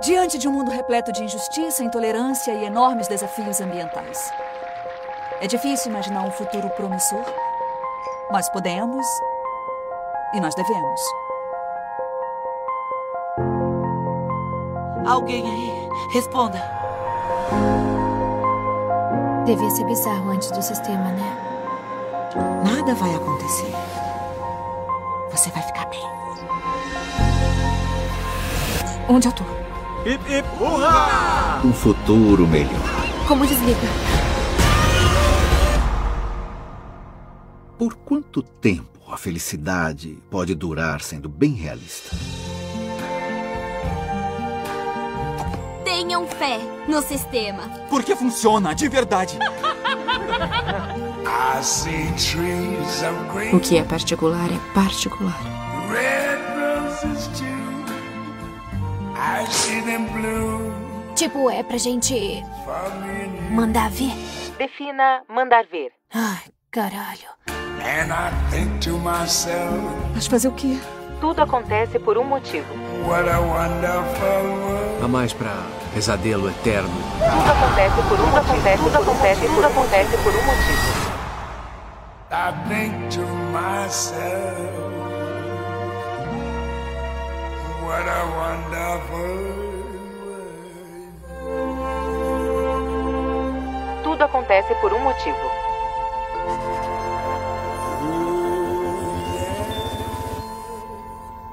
Diante de um mundo repleto de injustiça, intolerância e enormes desafios ambientais. É difícil imaginar um futuro promissor. Nós podemos e nós devemos. Alguém aí, responda. Devia ser bizarro antes do sistema, né? Nada vai acontecer. Você vai ficar bem. Onde eu tô? Hip, hip, hurra! Um futuro melhor. Como desliga? Por quanto tempo a felicidade pode durar sendo bem realista? Tenham fé no sistema. Porque funciona, de verdade. O que é particular é particular. Tipo, é pra gente mandar ver. Defina mandar ver. Ai, caralho. Mas fazer o quê? Tudo acontece por um motivo. A mais pra pesadelo eterno. Tudo acontece por um tudo acontece, tudo acontece, tudo acontece por um motivo. I think to myself, what a wonderful Tudo acontece por um motivo.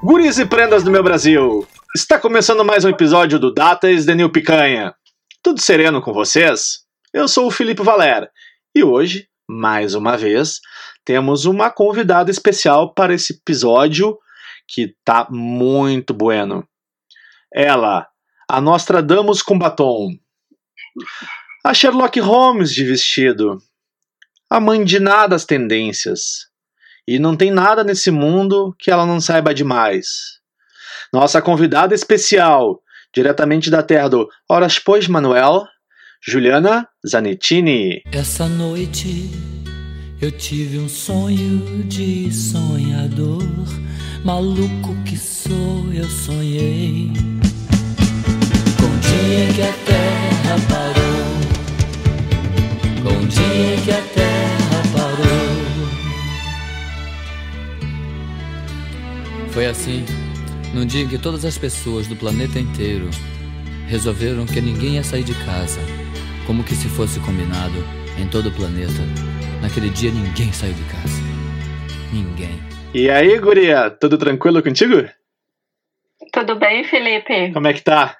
Guris e prendas do meu Brasil! Está começando mais um episódio do Datas de New Picanha. Tudo sereno com vocês? Eu sou o Felipe Valer e hoje, mais uma vez, temos uma convidada especial para esse episódio que tá muito bueno. Ela, a Nostradamus com batom, a Sherlock Holmes de vestido, a mãe de nada as tendências, e não tem nada nesse mundo que ela não saiba demais. Nossa convidada especial, diretamente da terra do Horas Pois Manuel, Juliana Zanettini. Essa noite eu tive um sonho de sonhador, maluco que sou, eu sonhei. Com dia que a que a terra parou. Foi assim, num dia em que todas as pessoas do planeta inteiro resolveram que ninguém ia sair de casa, como que se fosse combinado em todo o planeta. Naquele dia ninguém saiu de casa. Ninguém. E aí, guria, tudo tranquilo contigo? Tudo bem, Felipe? Como é que tá?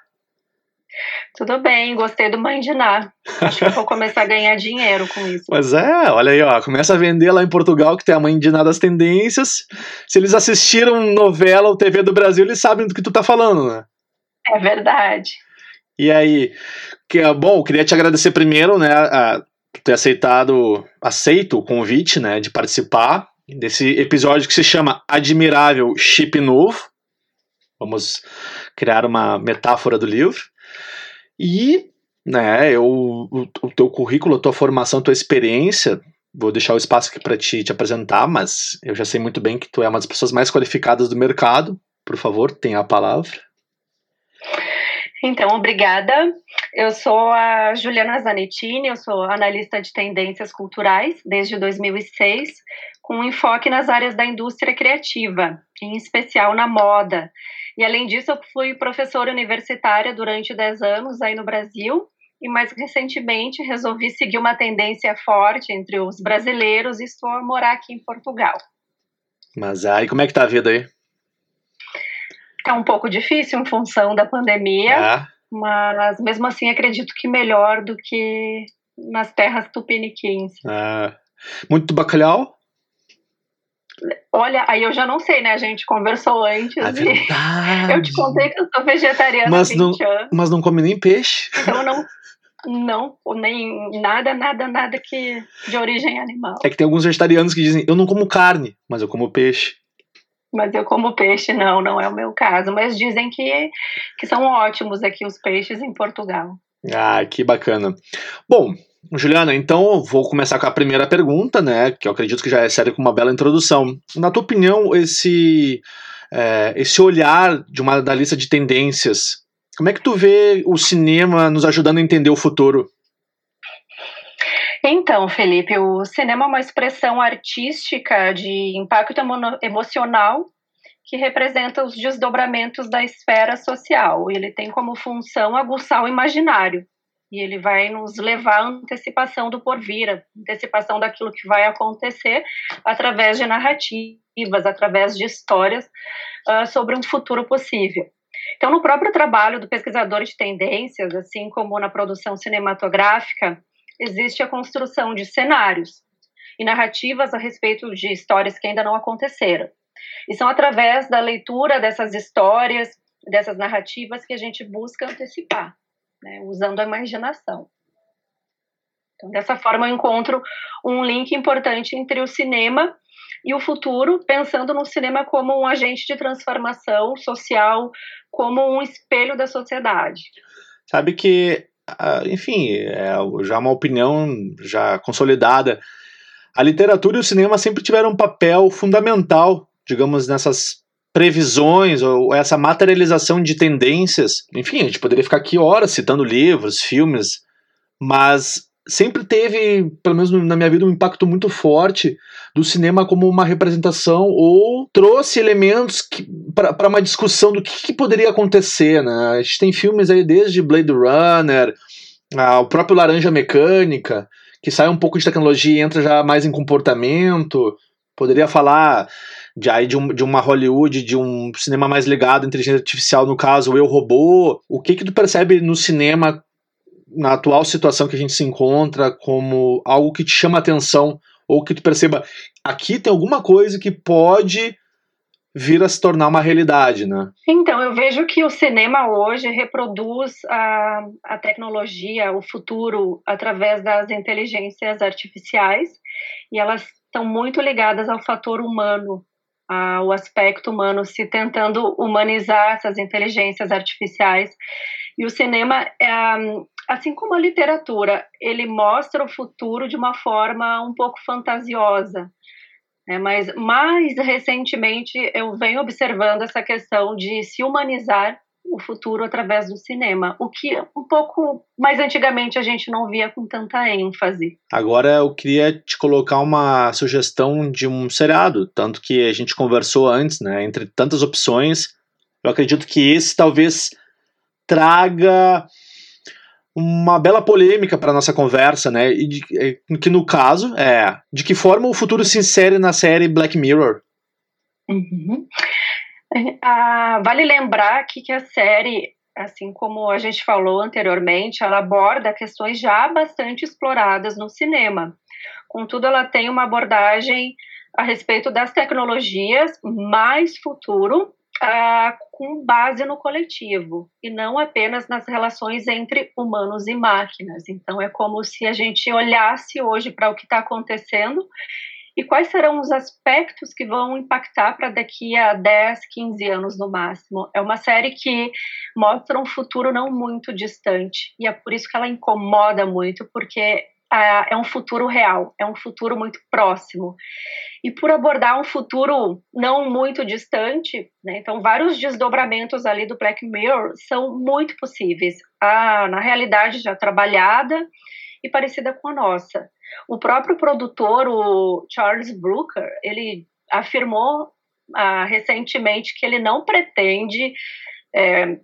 Tudo bem, gostei do Mãe de Ná. Acho que eu vou começar a ganhar dinheiro com isso. Mas é, olha aí, ó, começa a vender lá em Portugal que tem a Mãe de Ná das tendências. Se eles assistiram novela ou TV do Brasil, eles sabem do que tu tá falando, né? É verdade. E aí, que, bom, queria te agradecer primeiro, né, a ter aceitado, aceito o convite, né, de participar desse episódio que se chama Admirável Chip Novo. Vamos criar uma metáfora do livro. E, né, eu, o, o teu currículo, a tua formação, a tua experiência, vou deixar o espaço aqui para te, te apresentar, mas eu já sei muito bem que tu é uma das pessoas mais qualificadas do mercado. Por favor, tenha a palavra. Então, obrigada. Eu sou a Juliana Zanettini, eu sou analista de tendências culturais desde 2006, com enfoque nas áreas da indústria criativa, em especial na moda. E além disso, eu fui professora universitária durante 10 anos aí no Brasil, e mais recentemente resolvi seguir uma tendência forte entre os brasileiros e estou a morar aqui em Portugal. Mas aí, como é que tá a vida aí? Tá um pouco difícil em função da pandemia, É. mas mesmo assim acredito que melhor do que nas terras tupiniquins. É. Muito bacalhau? Olha, aí eu já não sei, né? A gente conversou antes É e verdade. eu te contei que eu sou vegetariana Mas há não, 20 anos, mas não come nem peixe. então não, não, nem nada, nada, nada que de origem animal. É que tem alguns vegetarianos que dizem, eu não como carne, mas eu como peixe. Mas eu como peixe, não, não é o meu caso. Mas dizem que, que são ótimos aqui os peixes em Portugal. Ah, que bacana. Bom, Juliana, então vou começar com a primeira pergunta, né? Que eu acredito que já serve com uma bela introdução. Na tua opinião, esse, é, esse olhar de uma da lista de tendências Como é que tu vê o cinema nos ajudando a entender o futuro? Então, Felipe, o cinema é uma expressão artística de impacto emocional que representa os desdobramentos da esfera social. Ele tem como função aguçar o imaginário e ele vai nos levar à antecipação do porvir, antecipação daquilo que vai acontecer através de narrativas, através de histórias uh, sobre um futuro possível. Então, no próprio trabalho do pesquisador de tendências, assim como na produção cinematográfica, existe a construção de cenários e narrativas a respeito de histórias que ainda não aconteceram. E são através da leitura dessas histórias, dessas narrativas, que a gente busca antecipar né, usando a imaginação. Então, dessa forma, eu encontro um link importante entre o cinema e o futuro, pensando no cinema como um agente de transformação social, como um espelho da sociedade. Sabe que, enfim, é já uma opinião já consolidada. A literatura e o cinema sempre tiveram um papel fundamental, digamos, nessas previsões ou essa materialização de tendências. Enfim, a gente poderia ficar aqui horas citando livros, filmes, mas sempre teve, pelo menos na minha vida, um impacto muito forte do cinema como uma representação ou trouxe elementos para uma discussão do que, que, poderia acontecer. Né? A gente tem filmes aí desde Blade Runner, o próprio Laranja Mecânica, que sai um pouco de tecnologia e entra já mais em comportamento. Poderia falar de, aí de, um, de uma Hollywood, de um cinema mais ligado à inteligência artificial, no caso, o Eu Robô. O que que tu percebe no cinema, na atual situação que a gente se encontra, como algo que te chama atenção, ou que tu perceba, aqui tem alguma coisa que pode vir a se tornar uma realidade, né? Então, eu vejo que o cinema hoje reproduz a, a tecnologia, o futuro, através das inteligências artificiais, e elas estão muito ligadas ao fator humano, o aspecto humano, se tentando humanizar essas inteligências artificiais. E o cinema, é, assim como a literatura, ele mostra o futuro de uma forma um pouco fantasiosa. Né? Mas mais recentemente eu venho observando essa questão de se humanizar o futuro através do cinema, o que um pouco mais antigamente a gente não via com tanta ênfase. Agora eu queria te colocar uma sugestão de um seriado, tanto que a gente conversou antes, né, entre tantas opções, eu acredito que esse talvez traga uma bela polêmica para nossa conversa, né? E de, que no caso é de que forma o futuro se insere na série Black Mirror. Uhum. Ah, vale lembrar que, que a série, assim como a gente falou anteriormente, ela aborda questões já bastante exploradas no cinema. Contudo, ela tem uma abordagem a respeito das tecnologias mais futuro, ah, com base no coletivo e não apenas nas relações entre humanos e máquinas. Então, é como se a gente olhasse hoje para o que está acontecendo e quais serão os aspectos que vão impactar para daqui a 10, 15 anos no máximo. É uma série que mostra um futuro não muito distante e é por isso que ela incomoda muito, porque é um futuro real, é um futuro muito próximo. E por abordar um futuro não muito distante, né, então vários desdobramentos ali do Black Mirror são muito possíveis. Ah, na realidade já trabalhada e parecida com a nossa. O próprio produtor, o Charles Brooker, ele afirmou ah, recentemente que ele não pretende é,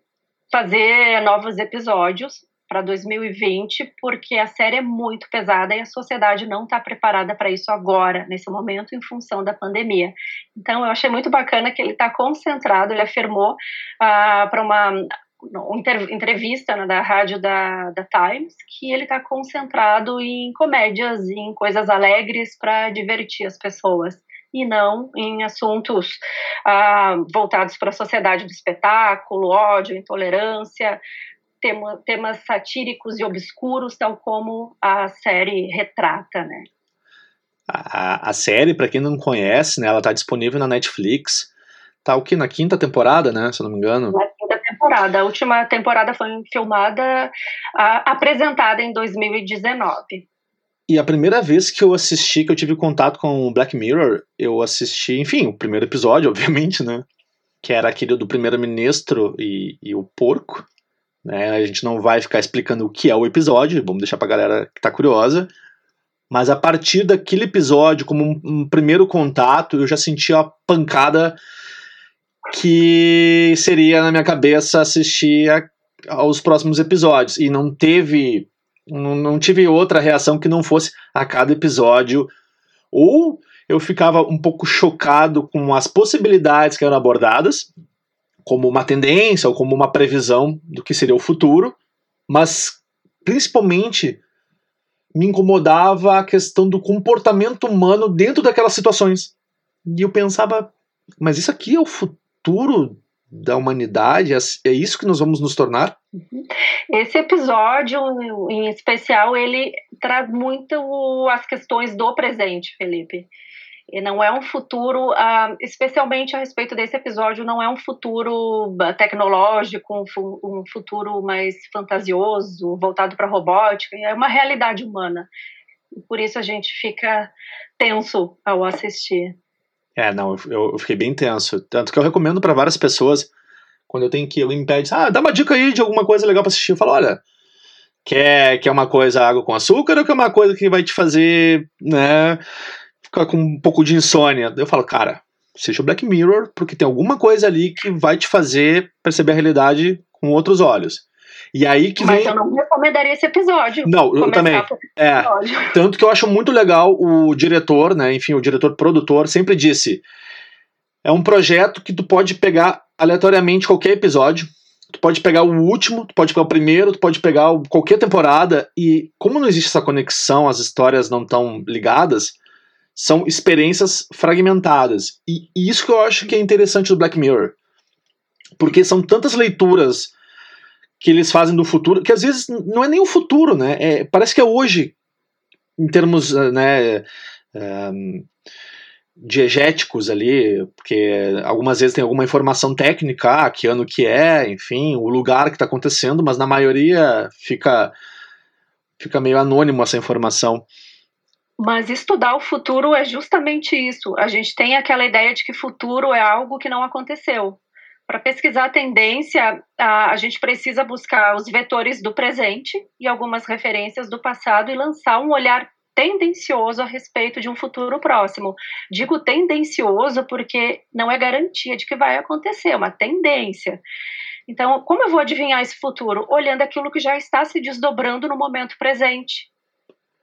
fazer novos episódios para 2020, porque a série é muito pesada e a sociedade não está preparada para isso agora, nesse momento, em função da pandemia. Então, eu achei muito bacana que ele está concentrado, ele afirmou ah, para uma entrevista né, da rádio da, da Times que ele está concentrado em comédias, em coisas alegres para divertir as pessoas e não em assuntos ah, voltados para a sociedade do espetáculo, ódio, intolerância, tema, temas satíricos e obscuros, tal como a série retrata, né? A, a série, para quem não conhece, né, ela está disponível na Netflix. Tá o que na quinta temporada, né, se eu não me engano. Na temporada. A última temporada foi filmada, a, apresentada em 2019. E a primeira vez que eu assisti, que eu tive contato com o Black Mirror, eu assisti, enfim, o primeiro episódio, obviamente, né? Que era aquele do primeiro-ministro e, e o porco. Né? A gente não vai ficar explicando o que é o episódio, vamos deixar pra galera que tá curiosa. Mas a partir daquele episódio, como um, um primeiro contato, eu já senti a pancada que seria na minha cabeça assistir a, aos próximos episódios. E não teve. Não, não tive outra reação que não fosse a cada episódio. Ou eu ficava um pouco chocado com as possibilidades que eram abordadas, como uma tendência ou como uma previsão do que seria o futuro, mas principalmente me incomodava a questão do comportamento humano dentro daquelas situações. E eu pensava, mas isso aqui é o futuro da humanidade? É, é isso que nós vamos nos tornar? Uhum. Esse episódio, em especial, ele traz muito as questões do presente, Felipe. E não é um futuro, uh, especialmente a respeito desse episódio, não é um futuro ah, tecnológico, um, fu futuro mais fantasioso, voltado para a robótica, é uma realidade humana. Por isso a gente fica tenso ao assistir. É, não, eu, eu fiquei bem tenso. Tanto que eu recomendo para várias pessoas, quando eu tenho que, alguém me pede, ah, dá uma dica aí de alguma coisa legal para assistir. Eu falo, olha, quer, quer uma coisa água com açúcar ou quer uma coisa que vai te fazer, né, ficar com um pouco de insônia? Eu falo, cara, seja o Black Mirror, porque tem alguma coisa ali que vai te fazer perceber a realidade com outros olhos. E aí que Mas vem... eu não recomendaria esse episódio. Não, eu também. É. Tanto que eu acho muito legal o diretor, né? Enfim, o diretor produtor sempre disse: é um projeto que tu pode pegar aleatoriamente qualquer episódio. Tu pode pegar o último, tu pode pegar o primeiro, tu pode pegar qualquer temporada, e como não existe essa conexão, as histórias não estão ligadas, são experiências fragmentadas. E, e isso que eu acho que é interessante do Black Mirror. Porque são tantas leituras que eles fazem do futuro, que às vezes não é nem o futuro, né? É, parece que é hoje, em termos eh, né, um, diegéticos ali, porque algumas vezes tem alguma informação técnica, ah, que ano que é, enfim, o lugar que está acontecendo, mas na maioria fica, fica meio anônimo essa informação. Mas estudar o futuro é justamente isso. A gente tem aquela ideia de que futuro é algo que não aconteceu. Para pesquisar a tendência, a, a gente precisa buscar os vetores do presente e algumas referências do passado e lançar um olhar tendencioso a respeito de um futuro próximo. Digo tendencioso porque não é garantia de que vai acontecer, é uma tendência. Então, como eu vou adivinhar esse futuro? Olhando aquilo que já está se desdobrando no momento presente.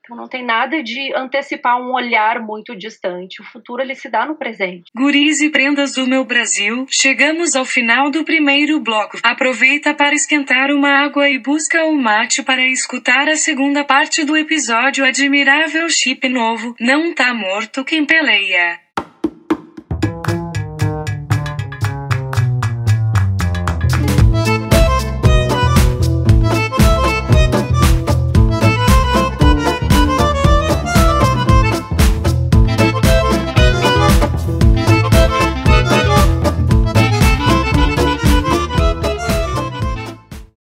Então não tem nada de antecipar um olhar muito distante. O futuro ele se dá no presente. Guris e prendas do meu Brasil, chegamos ao final do primeiro bloco. Aproveita para esquentar uma água e busca o mate para escutar a segunda parte do episódio Admirável Chip Novo. Não tá morto quem peleia.